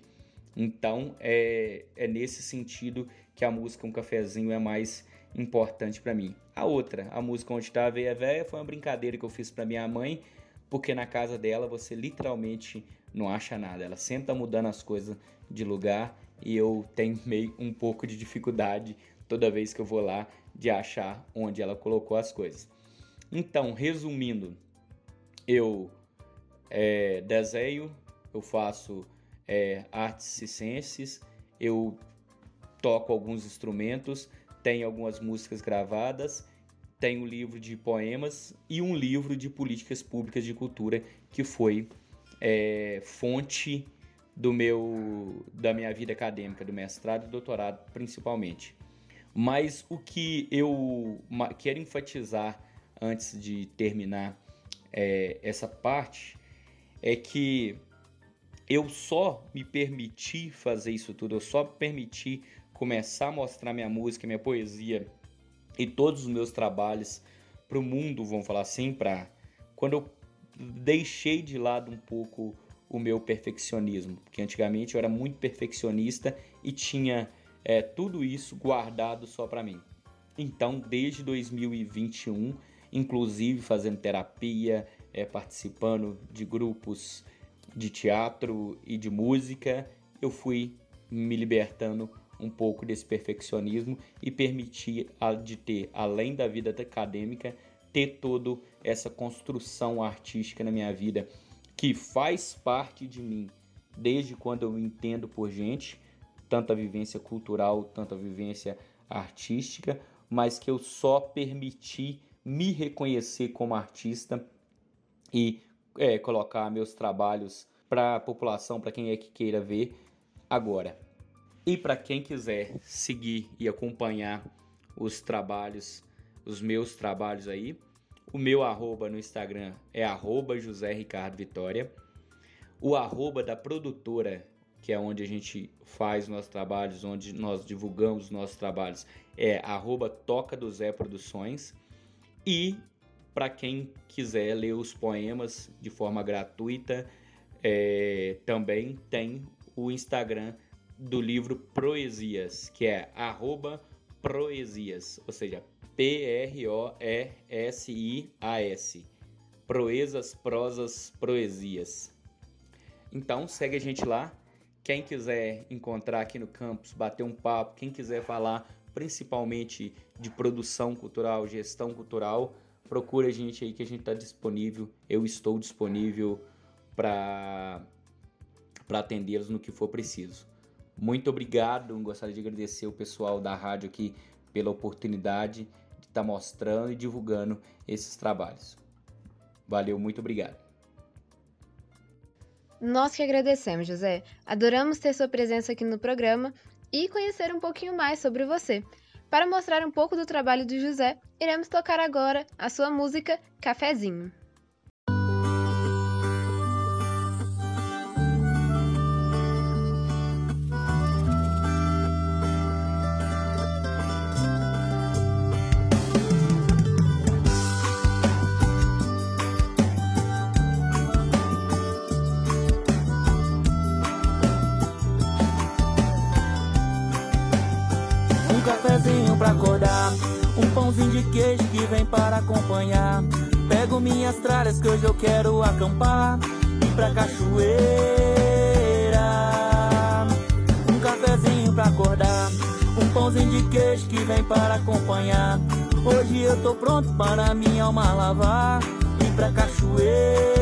Então é, é nesse sentido que a música Um Cafezinho é mais importante para mim. A outra, a música Onde Está a Veia Véia, foi uma brincadeira que eu fiz para minha mãe, porque na casa dela você literalmente não acha nada. Ela tá mudando as coisas de lugar, e eu tenho meio um pouco de dificuldade toda vez que eu vou lá de achar onde ela colocou as coisas. Então, resumindo, eu é, desenho, eu faço é, artes ciências, eu toco alguns instrumentos, tenho algumas músicas gravadas, tenho um livro de poemas e um livro de políticas públicas de cultura que foi é, fonte do meu da minha vida acadêmica, do mestrado e doutorado principalmente. Mas o que eu quero enfatizar antes de terminar é, essa parte é que eu só me permiti fazer isso tudo, eu só permiti começar a mostrar minha música, minha poesia e todos os meus trabalhos para o mundo, vamos falar assim, para quando eu deixei de lado um pouco o meu perfeccionismo, porque antigamente eu era muito perfeccionista e tinha é, tudo isso guardado só para mim. Então, desde 2021, inclusive fazendo terapia, é, participando de grupos de teatro e de música, eu fui me libertando um pouco desse perfeccionismo e permitir de ter, além da vida acadêmica, ter toda essa construção artística na minha vida que faz parte de mim desde quando eu entendo por gente, tanto a vivência cultural, tanto a vivência artística, mas que eu só permiti me reconhecer como artista e é, colocar meus trabalhos para a população, para quem é que queira ver agora. E para quem quiser seguir e acompanhar os trabalhos, os meus trabalhos aí, o meu arroba no Instagram é arroba José Ricardo Vitória. O arroba da produtora, que é onde a gente faz nossos trabalhos, onde nós divulgamos nossos trabalhos, é arroba Toca do Zé Produções. E para quem quiser ler os poemas de forma gratuita, é, também tem o Instagram do livro Proesias, que é arroba Proesias, ou seja, P-R-O-E-S-I-A-S. Proezas, prosas, proesias. Então segue a gente lá. Quem quiser encontrar aqui no campus, bater um papo, quem quiser falar principalmente de produção cultural, gestão cultural, procura a gente aí que a gente está disponível. Eu estou disponível para atendê-los no que for preciso. Muito obrigado. Gostaria de agradecer o pessoal da rádio aqui pela oportunidade de estar tá mostrando e divulgando esses trabalhos. Valeu, muito obrigado. Nós que agradecemos, José. Adoramos ter sua presença aqui no programa e conhecer um pouquinho mais sobre você. Para mostrar um pouco do trabalho do José, iremos tocar agora a sua música Cafezinho. Pra acordar. Um pãozinho de queijo que vem para acompanhar. Pego minhas tralhas que hoje eu quero acampar. Ir pra cachoeira. Um cafezinho pra acordar. Um pãozinho de queijo que vem para acompanhar. Hoje eu tô pronto para minha alma lavar. Ir pra cachoeira.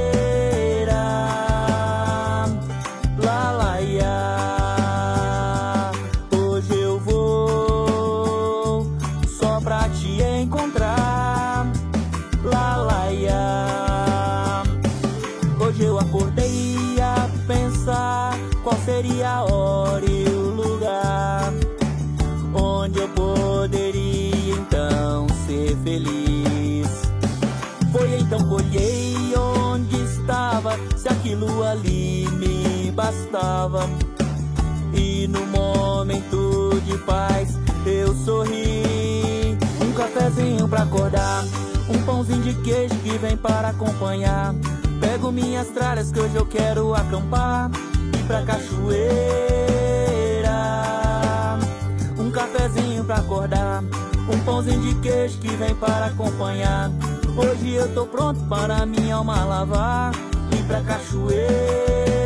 E no momento de paz eu sorri. Um cafezinho pra acordar, um pãozinho de queijo que vem para acompanhar. Pego minhas tralhas que hoje eu quero acampar pra cachoeira. Um cafezinho pra acordar. Um pãozinho de queijo que vem para acompanhar. Hoje eu tô pronto para minha alma lavar. Ir pra cachoeira.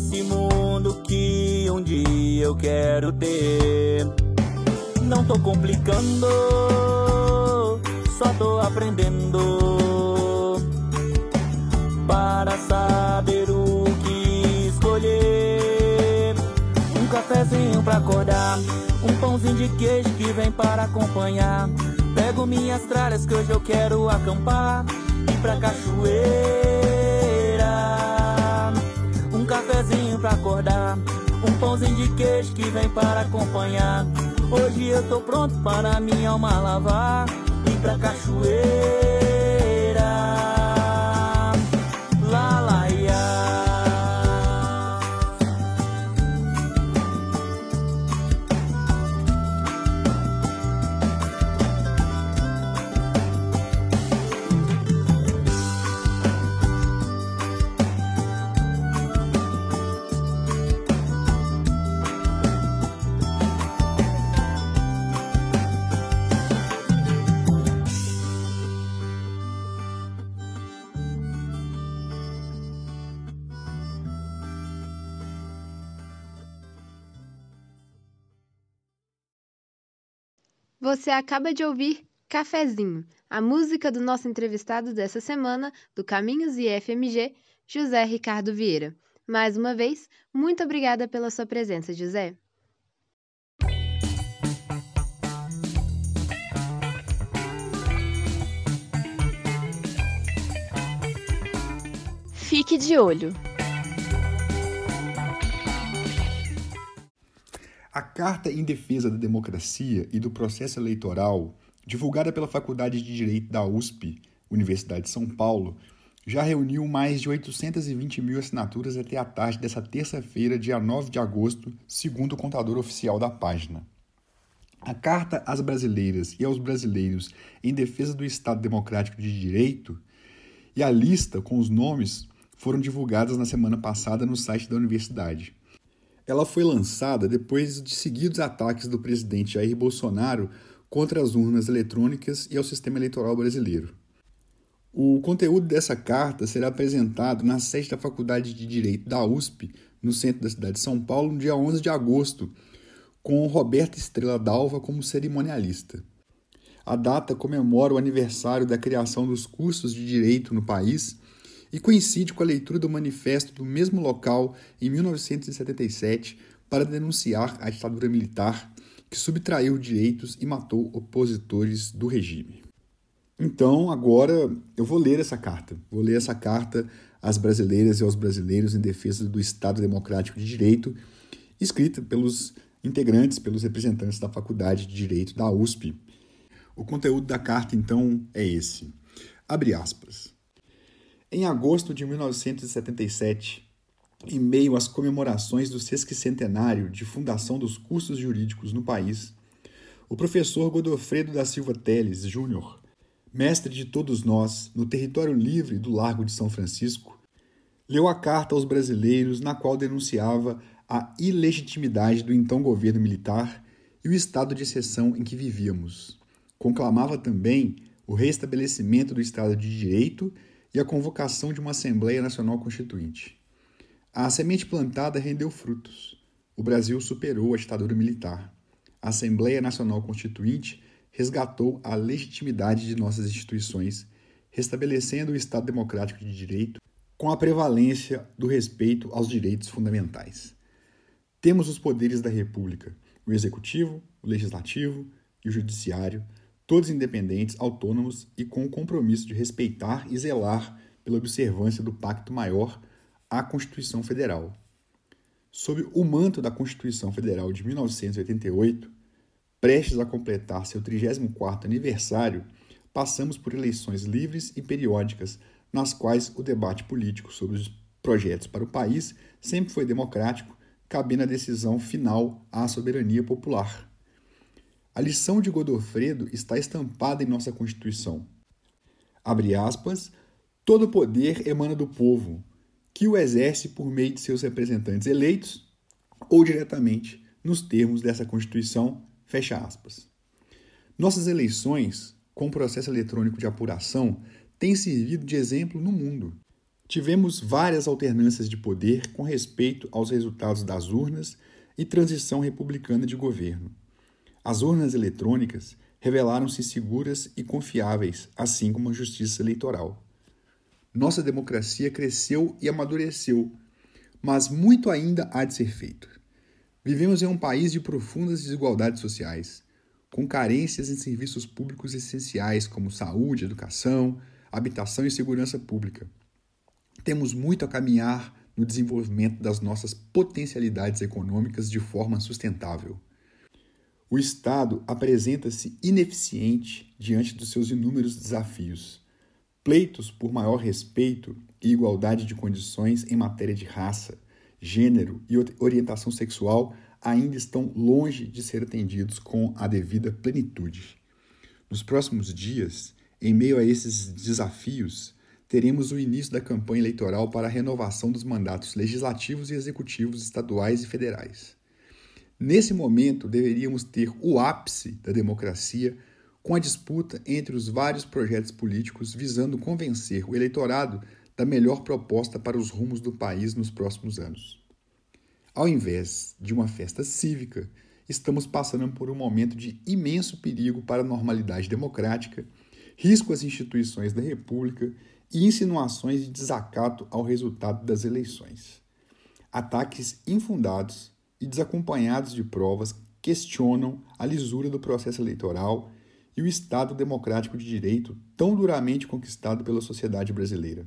Esse mundo que um dia eu quero ter. Não tô complicando, só tô aprendendo. Para saber o que escolher. Um cafezinho pra acordar, um pãozinho de queijo que vem para acompanhar. Pego minhas tralhas que hoje eu quero acampar e pra cachoeira. Cafezinho pra acordar, um pãozinho de queijo que vem para acompanhar. Hoje eu tô pronto para minha alma lavar e pra cachoeira. Você acaba de ouvir Cafezinho, a música do nosso entrevistado dessa semana, do Caminhos e FMG, José Ricardo Vieira. Mais uma vez, muito obrigada pela sua presença, José. Fique de olho. A Carta em Defesa da Democracia e do Processo Eleitoral, divulgada pela Faculdade de Direito da USP, Universidade de São Paulo, já reuniu mais de 820 mil assinaturas até a tarde dessa terça-feira, dia 9 de agosto, segundo o contador oficial da página. A Carta às Brasileiras e aos Brasileiros em Defesa do Estado Democrático de Direito e a lista com os nomes foram divulgadas na semana passada no site da universidade. Ela foi lançada depois de seguidos ataques do presidente Jair Bolsonaro contra as urnas eletrônicas e ao sistema eleitoral brasileiro. O conteúdo dessa carta será apresentado na sede da Faculdade de Direito da USP, no centro da cidade de São Paulo, no dia 11 de agosto, com Roberta Estrela Dalva como cerimonialista. A data comemora o aniversário da criação dos cursos de direito no país e coincide com a leitura do manifesto do mesmo local em 1977 para denunciar a ditadura militar que subtraiu direitos e matou opositores do regime. Então, agora eu vou ler essa carta. Vou ler essa carta às brasileiras e aos brasileiros em defesa do Estado Democrático de Direito, escrita pelos integrantes, pelos representantes da Faculdade de Direito da USP. O conteúdo da carta, então, é esse. Abre aspas. Em agosto de 1977, em meio às comemorações do sesquicentenário de fundação dos cursos jurídicos no país, o professor Godofredo da Silva Teles, Júnior, mestre de todos nós no território livre do Largo de São Francisco, leu a carta aos brasileiros na qual denunciava a ilegitimidade do então governo militar e o estado de exceção em que vivíamos. Conclamava também o restabelecimento do Estado de Direito e a convocação de uma Assembleia Nacional Constituinte. A semente plantada rendeu frutos. O Brasil superou a ditadura militar. A Assembleia Nacional Constituinte resgatou a legitimidade de nossas instituições, restabelecendo o Estado democrático de direito com a prevalência do respeito aos direitos fundamentais. Temos os poderes da República, o Executivo, o Legislativo e o Judiciário, todos independentes, autônomos e com o compromisso de respeitar e zelar pela observância do Pacto Maior à Constituição Federal. Sob o manto da Constituição Federal de 1988, prestes a completar seu 34º aniversário, passamos por eleições livres e periódicas, nas quais o debate político sobre os projetos para o país sempre foi democrático, cabendo a decisão final à soberania popular. A lição de Godofredo está estampada em nossa Constituição. Abre aspas, todo poder emana do povo, que o exerce por meio de seus representantes eleitos ou diretamente nos termos dessa Constituição, fecha aspas. Nossas eleições, com processo eletrônico de apuração, têm servido de exemplo no mundo. tivemos várias alternâncias de poder com respeito aos resultados das urnas e transição republicana de governo. As urnas eletrônicas revelaram-se seguras e confiáveis, assim como a justiça eleitoral. Nossa democracia cresceu e amadureceu, mas muito ainda há de ser feito. Vivemos em um país de profundas desigualdades sociais, com carências em serviços públicos essenciais como saúde, educação, habitação e segurança pública. Temos muito a caminhar no desenvolvimento das nossas potencialidades econômicas de forma sustentável. O Estado apresenta-se ineficiente diante dos seus inúmeros desafios. Pleitos por maior respeito e igualdade de condições em matéria de raça, gênero e orientação sexual ainda estão longe de ser atendidos com a devida plenitude. Nos próximos dias, em meio a esses desafios, teremos o início da campanha eleitoral para a renovação dos mandatos legislativos e executivos estaduais e federais. Nesse momento, deveríamos ter o ápice da democracia com a disputa entre os vários projetos políticos visando convencer o eleitorado da melhor proposta para os rumos do país nos próximos anos. Ao invés de uma festa cívica, estamos passando por um momento de imenso perigo para a normalidade democrática, risco às instituições da República e insinuações de desacato ao resultado das eleições. Ataques infundados e desacompanhados de provas questionam a lisura do processo eleitoral e o Estado democrático de direito tão duramente conquistado pela sociedade brasileira.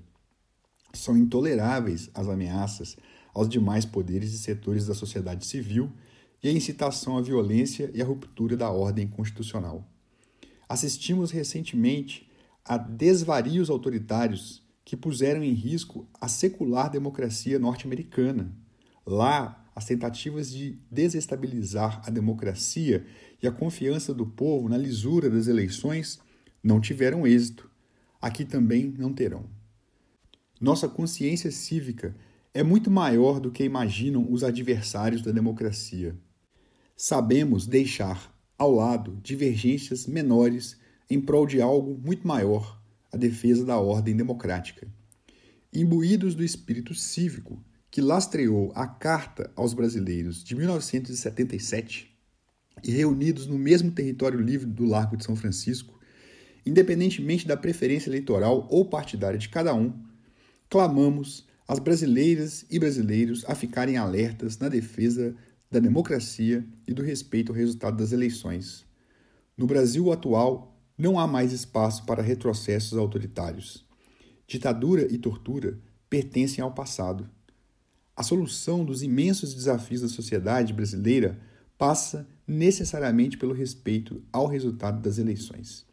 São intoleráveis as ameaças aos demais poderes e setores da sociedade civil e a incitação à violência e à ruptura da ordem constitucional. Assistimos recentemente a desvarios autoritários que puseram em risco a secular democracia norte-americana. Lá, as tentativas de desestabilizar a democracia e a confiança do povo na lisura das eleições não tiveram êxito. Aqui também não terão. Nossa consciência cívica é muito maior do que imaginam os adversários da democracia. Sabemos deixar ao lado divergências menores em prol de algo muito maior, a defesa da ordem democrática. Imbuídos do espírito cívico que lastreou a Carta aos Brasileiros de 1977 e reunidos no mesmo território livre do Largo de São Francisco, independentemente da preferência eleitoral ou partidária de cada um, clamamos as brasileiras e brasileiros a ficarem alertas na defesa da democracia e do respeito ao resultado das eleições. No Brasil atual, não há mais espaço para retrocessos autoritários. Ditadura e tortura pertencem ao passado. A solução dos imensos desafios da sociedade brasileira passa necessariamente pelo respeito ao resultado das eleições.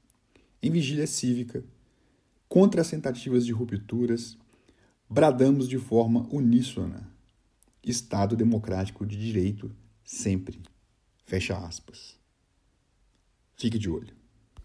Em vigília cívica, contra as tentativas de rupturas, bradamos de forma uníssona: Estado democrático de direito sempre. Fecha aspas. Fique de olho.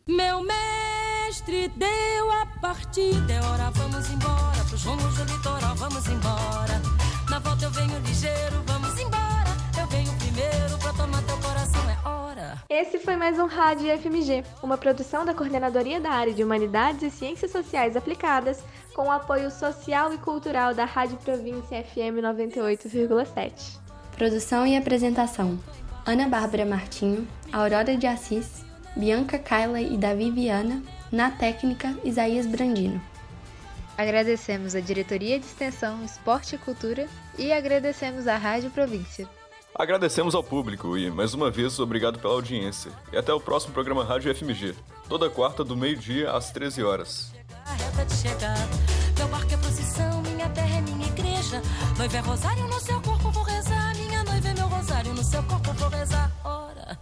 Meu mestre deu a partida, é hora, vamos embora. Pros rumos do litoral, vamos embora. Na volta eu venho ligeiro, vamos embora. Eu venho primeiro pra tomar teu coração, é hora. Esse foi mais um Rádio FMG, uma produção da Coordenadoria da Área de Humanidades e Ciências Sociais Aplicadas, com o apoio social e cultural da Rádio Província FM 98,7. Produção e apresentação: Ana Bárbara Martinho, Aurora de Assis, Bianca Kaila e Davi Viana, na técnica Isaías Brandino. Agradecemos a Diretoria de Extensão, Esporte e Cultura e agradecemos à Rádio Província. Agradecemos ao público e, mais uma vez, obrigado pela audiência. E até o próximo programa Rádio FMG, toda quarta do meio-dia às 13 horas. É é noiva é rosário no seu corpo, vou rezar. Minha noiva é meu rosário no seu corpo.